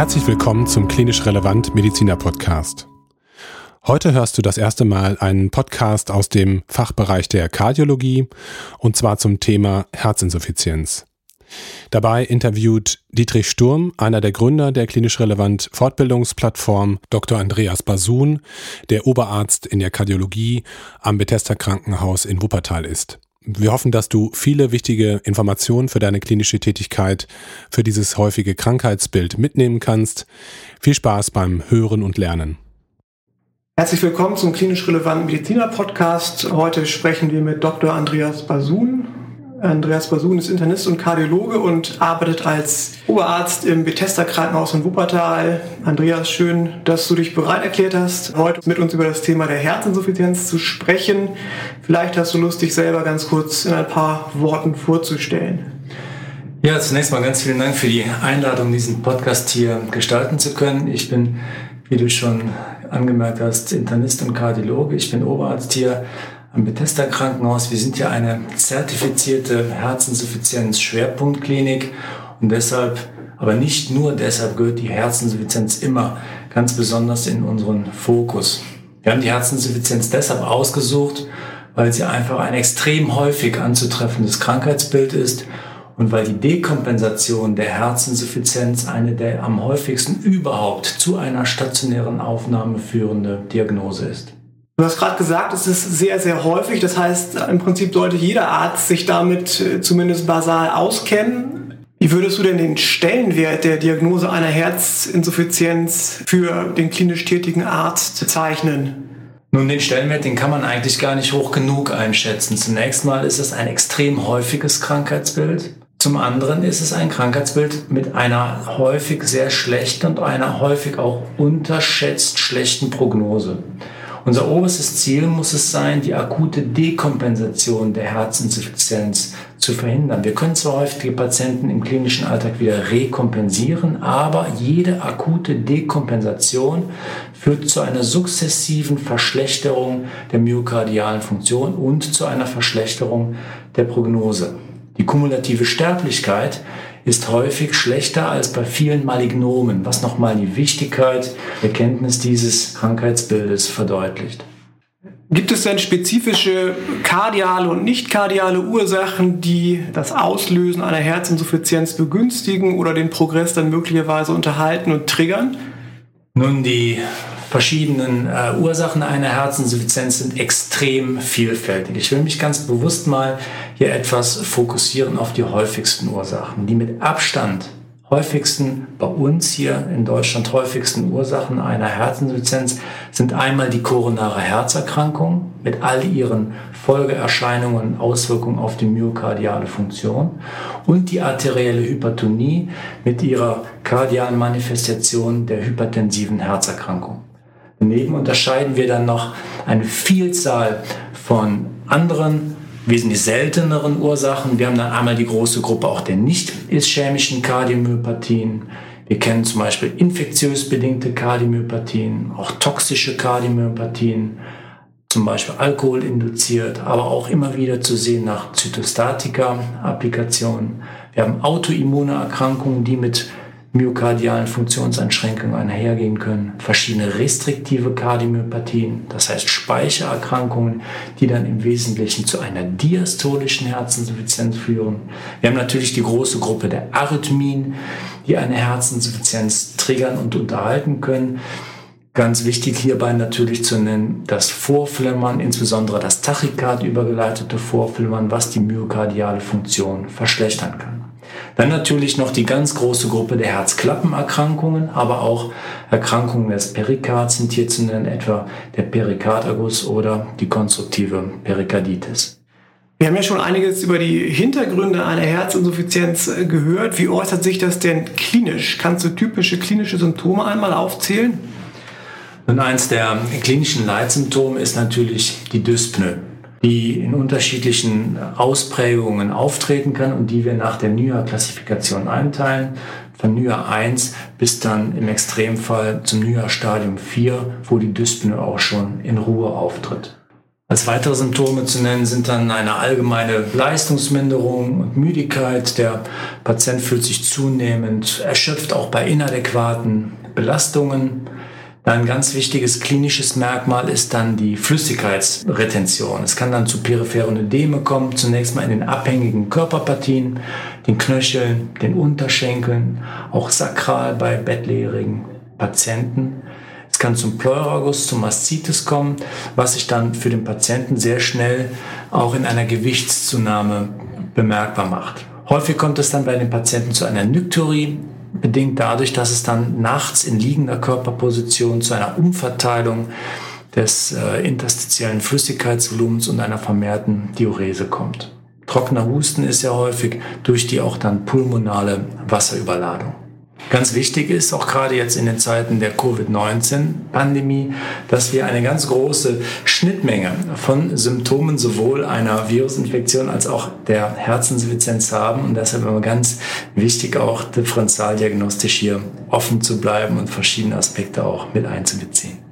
Herzlich willkommen zum Klinisch Relevant Mediziner Podcast. Heute hörst du das erste Mal einen Podcast aus dem Fachbereich der Kardiologie und zwar zum Thema Herzinsuffizienz. Dabei interviewt Dietrich Sturm, einer der Gründer der klinisch relevant Fortbildungsplattform, Dr. Andreas Basun, der Oberarzt in der Kardiologie am Bethesda Krankenhaus in Wuppertal ist. Wir hoffen, dass du viele wichtige Informationen für deine klinische Tätigkeit, für dieses häufige Krankheitsbild mitnehmen kannst. Viel Spaß beim Hören und Lernen. Herzlich willkommen zum klinisch relevanten Mediziner Podcast. Heute sprechen wir mit Dr. Andreas Basun. Andreas Basun ist Internist und Kardiologe und arbeitet als Oberarzt im Bethesda Krankenhaus in Wuppertal. Andreas, schön, dass du dich bereit erklärt hast, heute mit uns über das Thema der Herzinsuffizienz zu sprechen. Vielleicht hast du Lust, dich selber ganz kurz in ein paar Worten vorzustellen. Ja, zunächst mal ganz vielen Dank für die Einladung, diesen Podcast hier gestalten zu können. Ich bin, wie du schon angemerkt hast, Internist und Kardiologe. Ich bin Oberarzt hier am Bethesda Krankenhaus. Wir sind ja eine zertifizierte Herzinsuffizienz-Schwerpunktklinik und deshalb, aber nicht nur deshalb gehört die Herzinsuffizienz immer ganz besonders in unseren Fokus. Wir haben die Herzinsuffizienz deshalb ausgesucht, weil sie einfach ein extrem häufig anzutreffendes Krankheitsbild ist und weil die Dekompensation der Herzinsuffizienz eine der am häufigsten überhaupt zu einer stationären Aufnahme führende Diagnose ist. Du hast gerade gesagt, es ist sehr, sehr häufig. Das heißt, im Prinzip sollte jeder Arzt sich damit äh, zumindest basal auskennen. Wie würdest du denn den Stellenwert der Diagnose einer Herzinsuffizienz für den klinisch tätigen Arzt bezeichnen? Nun, den Stellenwert, den kann man eigentlich gar nicht hoch genug einschätzen. Zunächst mal ist es ein extrem häufiges Krankheitsbild. Zum anderen ist es ein Krankheitsbild mit einer häufig sehr schlechten und einer häufig auch unterschätzt schlechten Prognose. Unser oberstes Ziel muss es sein, die akute Dekompensation der Herzinsuffizienz zu verhindern. Wir können zwar häufig die Patienten im klinischen Alltag wieder rekompensieren, aber jede akute Dekompensation führt zu einer sukzessiven Verschlechterung der myokardialen Funktion und zu einer Verschlechterung der Prognose. Die kumulative Sterblichkeit ist häufig schlechter als bei vielen Malignomen, was nochmal die Wichtigkeit der Kenntnis dieses Krankheitsbildes verdeutlicht. Gibt es denn spezifische kardiale und nicht kardiale Ursachen, die das Auslösen einer Herzinsuffizienz begünstigen oder den Progress dann möglicherweise unterhalten und triggern? Nun, die verschiedenen äh, Ursachen einer Herzinsuffizienz sind extrem vielfältig. Ich will mich ganz bewusst mal hier etwas fokussieren auf die häufigsten Ursachen. Die mit Abstand häufigsten, bei uns hier in Deutschland häufigsten Ursachen einer Herzinsuffizienz sind einmal die koronare Herzerkrankung mit all ihren Folgeerscheinungen und Auswirkungen auf die myokardiale Funktion und die arterielle Hypertonie mit ihrer kardialen Manifestation der hypertensiven Herzerkrankung. Daneben unterscheiden wir dann noch eine Vielzahl von anderen wesentlich selteneren Ursachen. Wir haben dann einmal die große Gruppe auch der nicht ischämischen Kardiomyopathien. Wir kennen zum Beispiel infektiös bedingte Kardiomyopathien, auch toxische Kardiomyopathien, zum Beispiel Alkohol induziert, aber auch immer wieder zu sehen nach Zytostatika-Applikationen. Wir haben autoimmune Erkrankungen, die mit myokardialen Funktionseinschränkungen einhergehen können, verschiedene restriktive Kardiomyopathien, das heißt Speichererkrankungen, die dann im Wesentlichen zu einer diastolischen Herzinsuffizienz führen. Wir haben natürlich die große Gruppe der Arrhythmien, die eine Herzinsuffizienz triggern und unterhalten können. Ganz wichtig hierbei natürlich zu nennen, das Vorflimmern, insbesondere das Tachykard übergeleitete Vorflimmern, was die myokardiale Funktion verschlechtern kann. Dann natürlich noch die ganz große Gruppe der Herzklappenerkrankungen, aber auch Erkrankungen des Perikards sind hier zu nennen, etwa der Perikarderguss oder die konstruktive Perikarditis. Wir haben ja schon einiges über die Hintergründe einer Herzinsuffizienz äh, gehört. Wie äußert sich das denn klinisch? Kannst du typische klinische Symptome einmal aufzählen? Nun, eins der klinischen Leitsymptome ist natürlich die Dyspnoe die in unterschiedlichen Ausprägungen auftreten kann und die wir nach der NYA-Klassifikation einteilen. Von NYA 1 bis dann im Extremfall zum NYA Stadium 4, wo die Dyspnoe auch schon in Ruhe auftritt. Als weitere Symptome zu nennen sind dann eine allgemeine Leistungsminderung und Müdigkeit. Der Patient fühlt sich zunehmend erschöpft, auch bei inadäquaten Belastungen. Ein ganz wichtiges klinisches Merkmal ist dann die Flüssigkeitsretention. Es kann dann zu peripheren Ödeme kommen, zunächst mal in den abhängigen Körperpartien, den Knöcheln, den Unterschenkeln, auch sakral bei bettlehrigen Patienten. Es kann zum Pleuragus, zum Maszitis kommen, was sich dann für den Patienten sehr schnell auch in einer Gewichtszunahme bemerkbar macht. Häufig kommt es dann bei den Patienten zu einer Nykturie, bedingt dadurch, dass es dann nachts in liegender Körperposition zu einer Umverteilung des äh, interstitiellen Flüssigkeitsvolumens und einer vermehrten Diurese kommt. Trockener Husten ist ja häufig durch die auch dann pulmonale Wasserüberladung. Ganz wichtig ist auch gerade jetzt in den Zeiten der Covid-19-Pandemie, dass wir eine ganz große Schnittmenge von Symptomen sowohl einer Virusinfektion als auch der Herzinsuffizienz haben und deshalb immer ganz wichtig auch differentialdiagnostisch hier offen zu bleiben und verschiedene Aspekte auch mit einzubeziehen.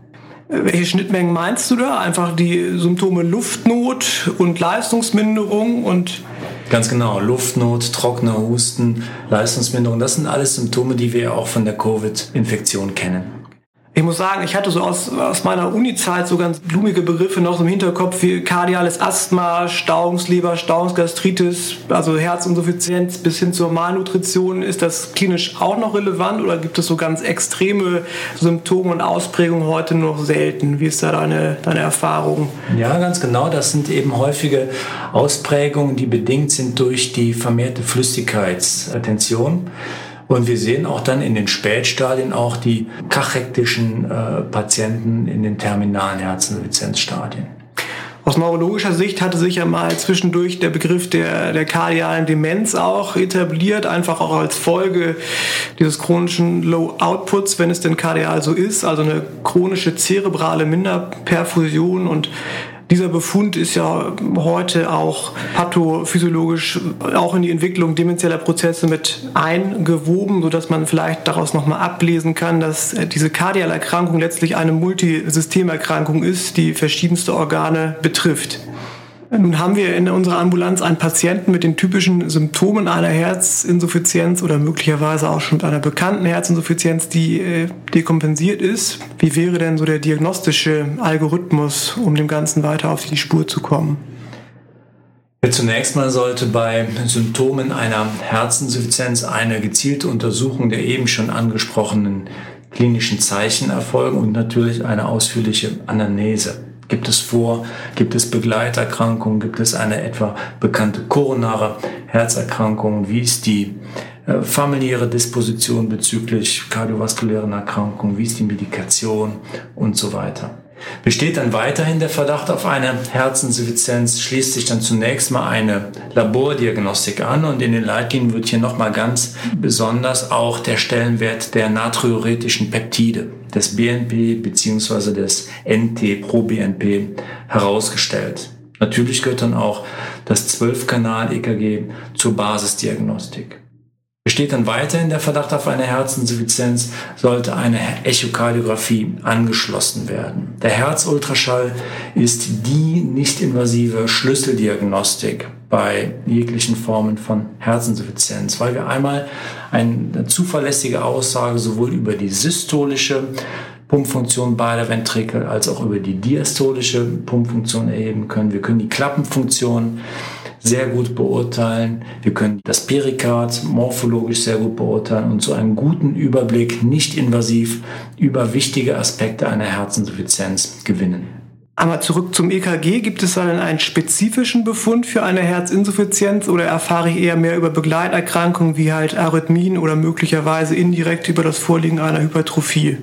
Welche Schnittmengen meinst du da? Einfach die Symptome Luftnot und Leistungsminderung und Ganz genau, Luftnot, trockener Husten, Leistungsminderung, das sind alles Symptome, die wir auch von der Covid-Infektion kennen. Ich muss sagen, ich hatte so aus, aus meiner Uni-Zeit so ganz blumige Begriffe noch im Hinterkopf wie kardiales Asthma, Stauungsleber, Stauungsgastritis, also Herzinsuffizienz bis hin zur Malnutrition. Ist das klinisch auch noch relevant oder gibt es so ganz extreme Symptome und Ausprägungen heute noch selten? Wie ist da deine, deine Erfahrung? Ja, ganz genau. Das sind eben häufige Ausprägungen, die bedingt sind durch die vermehrte Flüssigkeitsretention. Und wir sehen auch dann in den Spätstadien auch die kachektischen äh, Patienten in den terminalen Herzinsuffizienzstadien. Aus neurologischer Sicht hatte sich ja mal zwischendurch der Begriff der, der kardialen Demenz auch etabliert, einfach auch als Folge dieses chronischen Low Outputs, wenn es denn kardial so ist, also eine chronische zerebrale Minderperfusion und dieser Befund ist ja heute auch pathophysiologisch auch in die Entwicklung demenzieller Prozesse mit eingewoben, sodass man vielleicht daraus nochmal ablesen kann, dass diese Kardialerkrankung letztlich eine Multisystemerkrankung ist, die verschiedenste Organe betrifft. Nun haben wir in unserer Ambulanz einen Patienten mit den typischen Symptomen einer Herzinsuffizienz oder möglicherweise auch schon mit einer bekannten Herzinsuffizienz, die äh, dekompensiert ist. Wie wäre denn so der diagnostische Algorithmus, um dem Ganzen weiter auf die Spur zu kommen? Zunächst mal sollte bei Symptomen einer Herzinsuffizienz eine gezielte Untersuchung der eben schon angesprochenen klinischen Zeichen erfolgen und natürlich eine ausführliche Anamnese. Gibt es vor, gibt es Begleiterkrankungen, gibt es eine etwa bekannte koronare Herzerkrankung, wie ist die äh, familiäre Disposition bezüglich kardiovaskulären Erkrankungen, wie ist die Medikation? Und so weiter. Besteht dann weiterhin der Verdacht auf eine Herzinsuffizienz, schließt sich dann zunächst mal eine Labordiagnostik an und in den Leitlinien wird hier nochmal ganz besonders auch der Stellenwert der natriuretischen Peptide des BNP bzw. des NT-proBNP herausgestellt. Natürlich gehört dann auch das 12-Kanal-EKG zur Basisdiagnostik. Besteht dann weiterhin der Verdacht auf eine Herzinsuffizienz, sollte eine Echokardiographie angeschlossen werden. Der Herzultraschall ist die nicht-invasive Schlüsseldiagnostik bei jeglichen Formen von Herzinsuffizienz, weil wir einmal eine zuverlässige Aussage sowohl über die systolische Pumpfunktion beider Ventrikel als auch über die diastolische Pumpfunktion erheben können. Wir können die Klappenfunktion sehr gut beurteilen. Wir können das Perikard morphologisch sehr gut beurteilen und so einen guten Überblick nicht invasiv über wichtige Aspekte einer Herzinsuffizienz gewinnen. Aber zurück zum EKG. Gibt es dann einen spezifischen Befund für eine Herzinsuffizienz oder erfahre ich eher mehr über Begleiterkrankungen wie halt Arrhythmien oder möglicherweise indirekt über das Vorliegen einer Hypertrophie?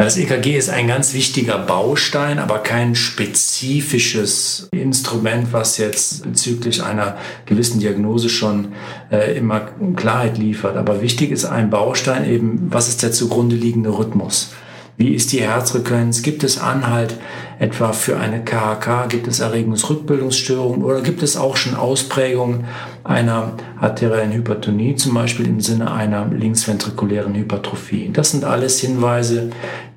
Das EKG ist ein ganz wichtiger Baustein, aber kein spezifisches Instrument, was jetzt bezüglich einer gewissen Diagnose schon äh, immer Klarheit liefert. Aber wichtig ist ein Baustein eben, was ist der zugrunde liegende Rhythmus? Wie ist die Herzfrequenz? Gibt es Anhalt etwa für eine KHK? Gibt es Erregungsrückbildungsstörungen oder gibt es auch schon Ausprägungen einer arteriellen Hypertonie, zum Beispiel im Sinne einer linksventrikulären Hypertrophie? Das sind alles Hinweise,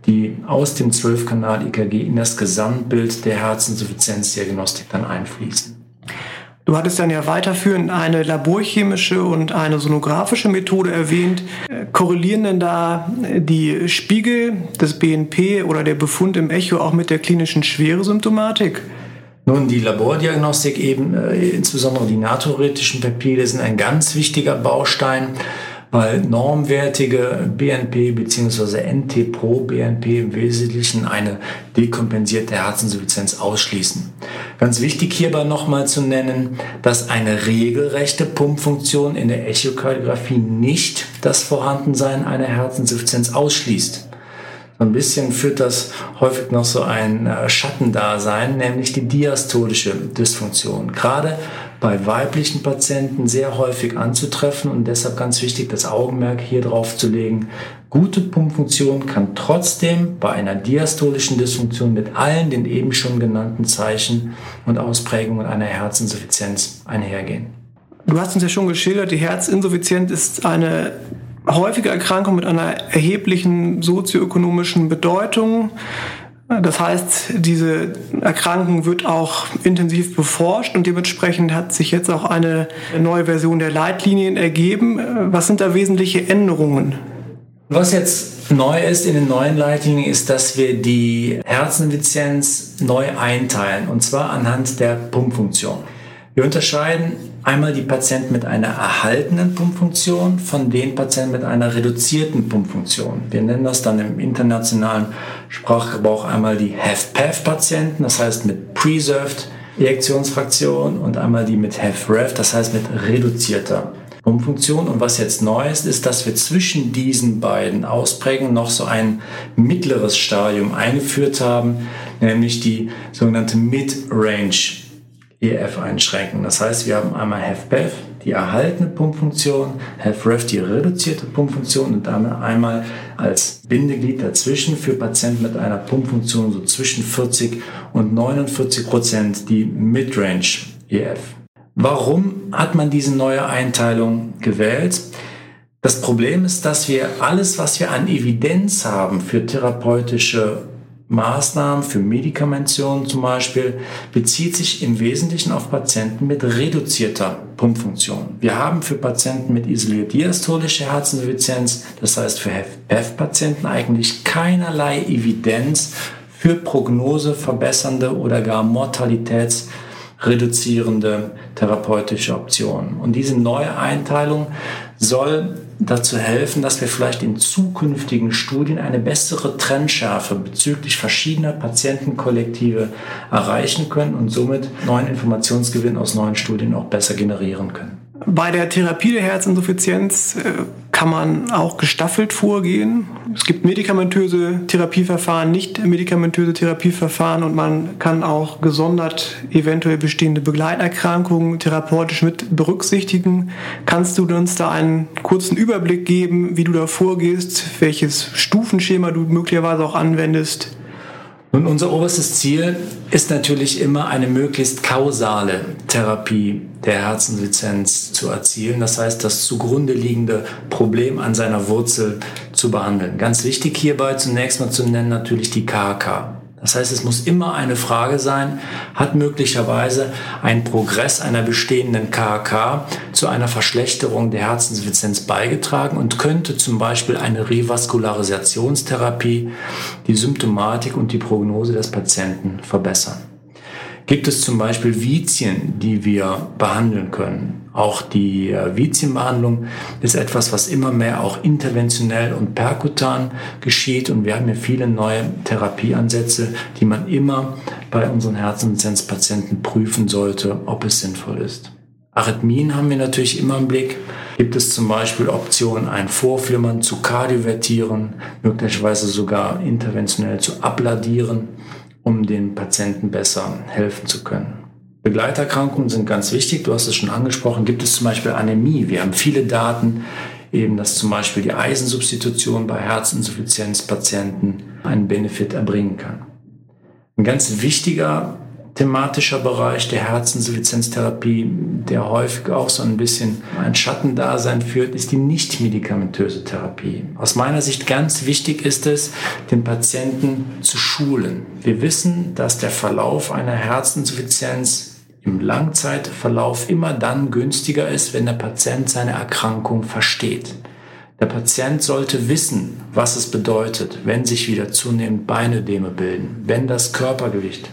die aus dem 12-Kanal-EKG in das Gesamtbild der Herzinsuffizienzdiagnostik dann einfließen. Du hattest dann ja weiterführend eine laborchemische und eine sonografische Methode erwähnt. Korrelieren denn da die Spiegel des BNP oder der Befund im Echo auch mit der klinischen Schweresymptomatik? Nun, die Labordiagnostik eben, äh, insbesondere die natriuretischen Peptide, sind ein ganz wichtiger Baustein weil normwertige BNP bzw. NT-Pro-BNP im Wesentlichen eine dekompensierte Herzinsuffizienz ausschließen. Ganz wichtig hierbei nochmal zu nennen, dass eine regelrechte Pumpfunktion in der Echokardiographie nicht das Vorhandensein einer Herzinsuffizienz ausschließt. So ein bisschen führt das häufig noch so ein äh, Schattendasein, nämlich die diastolische Dysfunktion. Gerade bei weiblichen Patienten sehr häufig anzutreffen und deshalb ganz wichtig, das Augenmerk hier drauf zu legen. Gute Pumpfunktion kann trotzdem bei einer diastolischen Dysfunktion mit allen den eben schon genannten Zeichen und Ausprägungen einer Herzinsuffizienz einhergehen. Du hast uns ja schon geschildert, die Herzinsuffizienz ist eine häufige Erkrankung mit einer erheblichen sozioökonomischen Bedeutung. Das heißt, diese Erkrankung wird auch intensiv beforscht und dementsprechend hat sich jetzt auch eine neue Version der Leitlinien ergeben. Was sind da wesentliche Änderungen? Was jetzt neu ist in den neuen Leitlinien, ist, dass wir die Herzeneffizienz neu einteilen und zwar anhand der Pumpfunktion. Wir unterscheiden einmal die Patienten mit einer erhaltenen Pumpfunktion von den Patienten mit einer reduzierten Pumpfunktion. Wir nennen das dann im internationalen Sprachgebrauch einmal die HFpEF-Patienten, das heißt mit Preserved Ejektionsfraktion und einmal die mit HFrEF, das heißt mit reduzierter Pumpfunktion. Und was jetzt neu ist, ist, dass wir zwischen diesen beiden Ausprägungen noch so ein mittleres Stadium eingeführt haben, nämlich die sogenannte Mid-Range EF einschränken. Das heißt, wir haben einmal HFPEF, die erhaltene Pumpfunktion, HFREF, die reduzierte Pumpfunktion und dann einmal als Bindeglied dazwischen für Patienten mit einer Pumpfunktion so zwischen 40 und 49 Prozent die Midrange EF. Warum hat man diese neue Einteilung gewählt? Das Problem ist, dass wir alles, was wir an Evidenz haben für therapeutische Maßnahmen für Medikamentation zum Beispiel bezieht sich im Wesentlichen auf Patienten mit reduzierter Pumpfunktion. Wir haben für Patienten mit isoliert diastolischer Herzinsuffizienz, das heißt für HFpEF-Patienten eigentlich keinerlei Evidenz für Prognose verbessernde oder gar mortalitätsreduzierende therapeutische Optionen. Und diese neue Einteilung soll dazu helfen, dass wir vielleicht in zukünftigen Studien eine bessere Trendschärfe bezüglich verschiedener Patientenkollektive erreichen können und somit neuen Informationsgewinn aus neuen Studien auch besser generieren können. Bei der Therapie der Herzinsuffizienz äh, kann man auch gestaffelt vorgehen. Es gibt medikamentöse Therapieverfahren, nicht medikamentöse Therapieverfahren und man kann auch gesondert eventuell bestehende Begleiterkrankungen therapeutisch mit berücksichtigen. Kannst du uns da einen kurzen Überblick geben, wie du da vorgehst, welches Stufenschema du möglicherweise auch anwendest? Nun, unser oberstes Ziel ist natürlich immer eine möglichst kausale Therapie der Herzinsuffizienz zu erzielen. Das heißt, das zugrunde liegende Problem an seiner Wurzel zu behandeln. Ganz wichtig hierbei zunächst mal zu nennen natürlich die KK. Das heißt, es muss immer eine Frage sein, hat möglicherweise ein Progress einer bestehenden KK zu einer Verschlechterung der Herzinsuffizienz beigetragen und könnte zum Beispiel eine Revaskularisierungstherapie die Symptomatik und die Prognose des Patienten verbessern. Gibt es zum Beispiel Vizien, die wir behandeln können? Auch die äh, Vizienbehandlung ist etwas, was immer mehr auch interventionell und perkutan geschieht. Und wir haben hier viele neue Therapieansätze, die man immer bei unseren Herzinsuffizienzpatienten prüfen sollte, ob es sinnvoll ist. Arrhythmien haben wir natürlich immer im Blick. Gibt es zum Beispiel Optionen, ein Vorflimmern zu kardiovertieren, möglicherweise sogar interventionell zu abladieren um den Patienten besser helfen zu können. Begleiterkrankungen sind ganz wichtig. Du hast es schon angesprochen. Gibt es zum Beispiel Anämie? Wir haben viele Daten, eben, dass zum Beispiel die Eisensubstitution bei Herzinsuffizienzpatienten einen Benefit erbringen kann. Ein ganz wichtiger thematischer Bereich der Herzinsuffizienztherapie, der häufig auch so ein bisschen ein Schattendasein führt, ist die nicht medikamentöse Therapie. Aus meiner Sicht ganz wichtig ist es, den Patienten zu schulen. Wir wissen, dass der Verlauf einer Herzinsuffizienz im Langzeitverlauf immer dann günstiger ist, wenn der Patient seine Erkrankung versteht. Der Patient sollte wissen, was es bedeutet, wenn sich wieder zunehmend Beinödeme bilden, wenn das Körpergewicht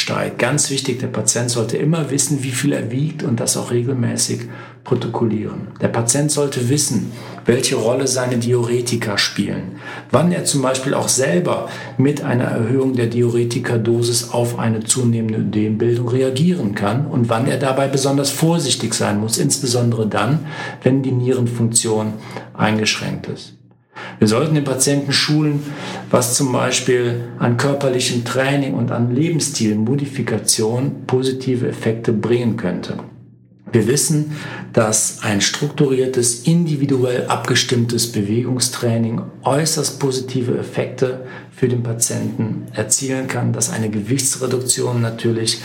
steigt. Ganz wichtig, der Patient sollte immer wissen, wie viel er wiegt und das auch regelmäßig protokollieren. Der Patient sollte wissen, welche Rolle seine Diuretika spielen, wann er zum Beispiel auch selber mit einer Erhöhung der Diuretikadosis auf eine zunehmende Ödembildung reagieren kann und wann er dabei besonders vorsichtig sein muss, insbesondere dann, wenn die Nierenfunktion eingeschränkt ist. Wir sollten den Patienten schulen, was zum Beispiel an körperlichem Training und an Lebensstilmodifikation positive Effekte bringen könnte. Wir wissen, dass ein strukturiertes, individuell abgestimmtes Bewegungstraining äußerst positive Effekte für den Patienten erzielen kann, dass eine Gewichtsreduktion natürlich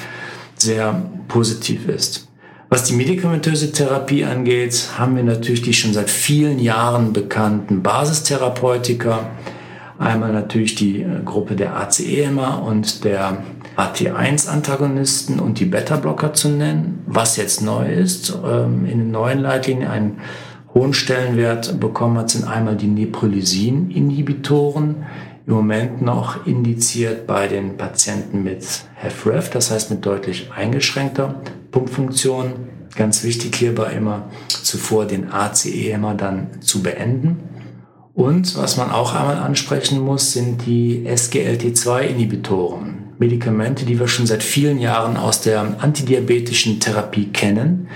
sehr positiv ist. Was die medikamentöse Therapie angeht, haben wir natürlich die schon seit vielen Jahren bekannten Basistherapeutika. Einmal natürlich die äh, Gruppe der ACE-Hämmer und der AT1-Antagonisten und die Beta-Blocker zu nennen. Was jetzt neu ist, ähm, in den neuen Leitlinien einen hohen Stellenwert bekommen hat, sind einmal die Neprilysin-Inhibitoren, im Moment noch indiziert bei den Patienten mit HFrEF, das heißt mit deutlich eingeschränkter Pumpfunktion. Ganz wichtig hierbei immer zuvor den ACE immer dann zu beenden. Und was man auch einmal ansprechen muss, sind die SGLT2-Inhibitoren. Medikamente, die wir schon seit vielen Jahren aus der antidiabetischen Therapie kennen,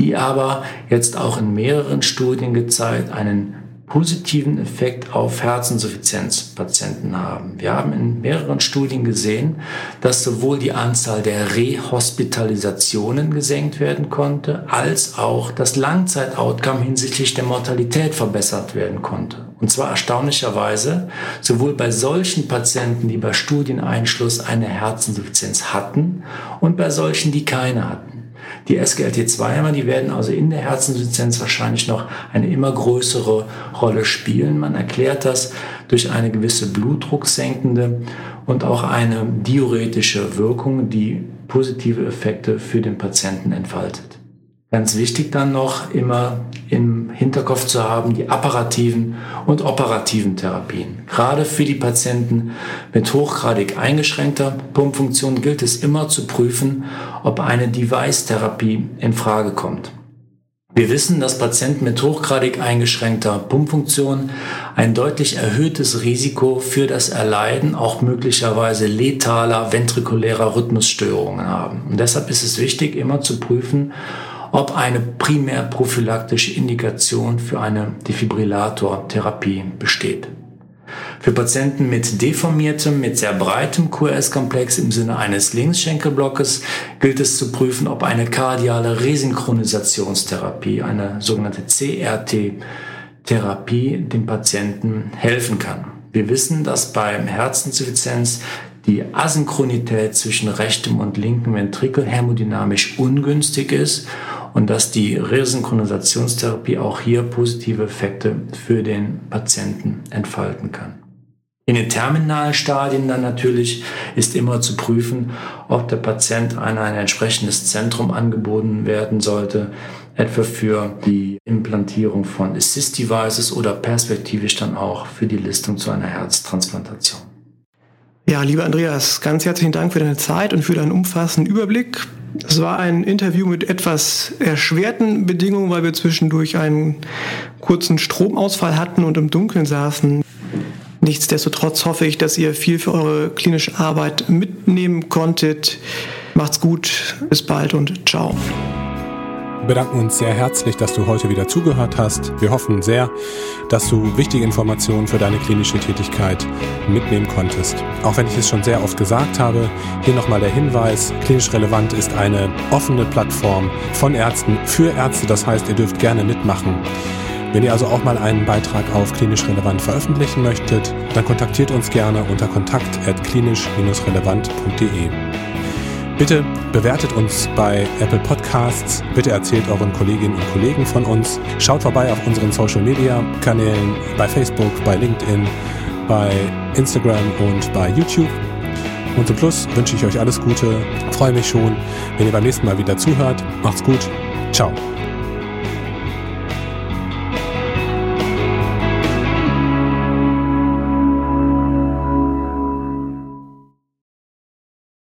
die aber jetzt auch in mehreren Studien gezeigt einen positiven Effekt auf Herzinsuffizienzpatienten haben. Wir haben in mehreren Studien gesehen, dass sowohl die Anzahl der Rehospitalisationen gesenkt werden konnte, als auch das Langzeitoutcome hinsichtlich der Mortalität verbessert werden konnte. Und zwar erstaunlicherweise sowohl bei solchen Patienten, die bei Studieneinschluss eine Herzinsuffizienz hatten und bei solchen, die keine hatten. Die SGLT2-Hämmer, die werden also in der Herzinsuffizienz wahrscheinlich noch eine immer größere Rolle spielen. Man erklärt das durch eine gewisse blutdrucksenkende und auch eine diuretische Wirkung, die positive Effekte für den Patienten entfaltet. Ganz wichtig dann noch immer im Hinterkopf zu haben, die apparativen und operativen Therapien. Gerade für die Patienten mit hochgradig eingeschränkter Pumpfunktion gilt es immer zu prüfen, ob eine Device-Therapie in Frage kommt. Wir wissen, dass Patienten mit hochgradig eingeschränkter Pumpfunktion ein deutlich erhöhtes Risiko für das Erleiden auch möglicherweise letaler ventrikulärer Rhythmusstörungen haben. Und deshalb ist es wichtig, immer zu prüfen, ob eine primär prophylaktische Indikation für eine Defibrillator-Therapie besteht. Für Patienten mit deformiertem, mit sehr breitem QRS-Komplex im Sinne eines Linksschenkelblockes gilt es zu prüfen, ob eine kardiale Resynchronisationstherapie, eine sogenannte CRT-Therapie, dem Patienten helfen kann. Wir wissen, dass beim Herzinsuffizienz die Asynchronität zwischen rechtem und linkem Ventrikel hämodynamisch ungünstig ist und dass die Resynchronisationstherapie auch hier positive Effekte für den Patienten entfalten kann. In den terminalen Stadien dann natürlich ist immer zu prüfen, ob der Patient an ein entsprechendes Zentrum angeboten werden sollte, etwa für die Implantierung von Assist Devices oder perspektivisch dann auch für die Listung zu einer Herztransplantation. Ja, lieber Andreas, ganz herzlichen Dank für deine Zeit und für deinen umfassenden Überblick. Es war ein Interview mit etwas erschwerten Bedingungen, weil wir zwischendurch einen kurzen Stromausfall hatten und im Dunkeln saßen. Nichtsdestotrotz hoffe ich, dass ihr viel für eure klinische Arbeit mitnehmen konntet. Macht's gut, bis bald und ciao. Wir bedanken uns sehr herzlich, dass du heute wieder zugehört hast. Wir hoffen sehr, dass du wichtige Informationen für deine klinische Tätigkeit mitnehmen konntest. Auch wenn ich es schon sehr oft gesagt habe, hier nochmal der Hinweis, klinisch relevant ist eine offene Plattform von Ärzten für Ärzte. Das heißt, ihr dürft gerne mitmachen. Wenn ihr also auch mal einen Beitrag auf klinisch relevant veröffentlichen möchtet, dann kontaktiert uns gerne unter kontakt@klinisch-relevant.de. Bitte bewertet uns bei Apple Podcasts. Bitte erzählt euren Kolleginnen und Kollegen von uns. Schaut vorbei auf unseren Social Media Kanälen bei Facebook, bei LinkedIn, bei Instagram und bei YouTube. Und zum Schluss wünsche ich euch alles Gute. Freue mich schon, wenn ihr beim nächsten Mal wieder zuhört. Macht's gut. Ciao.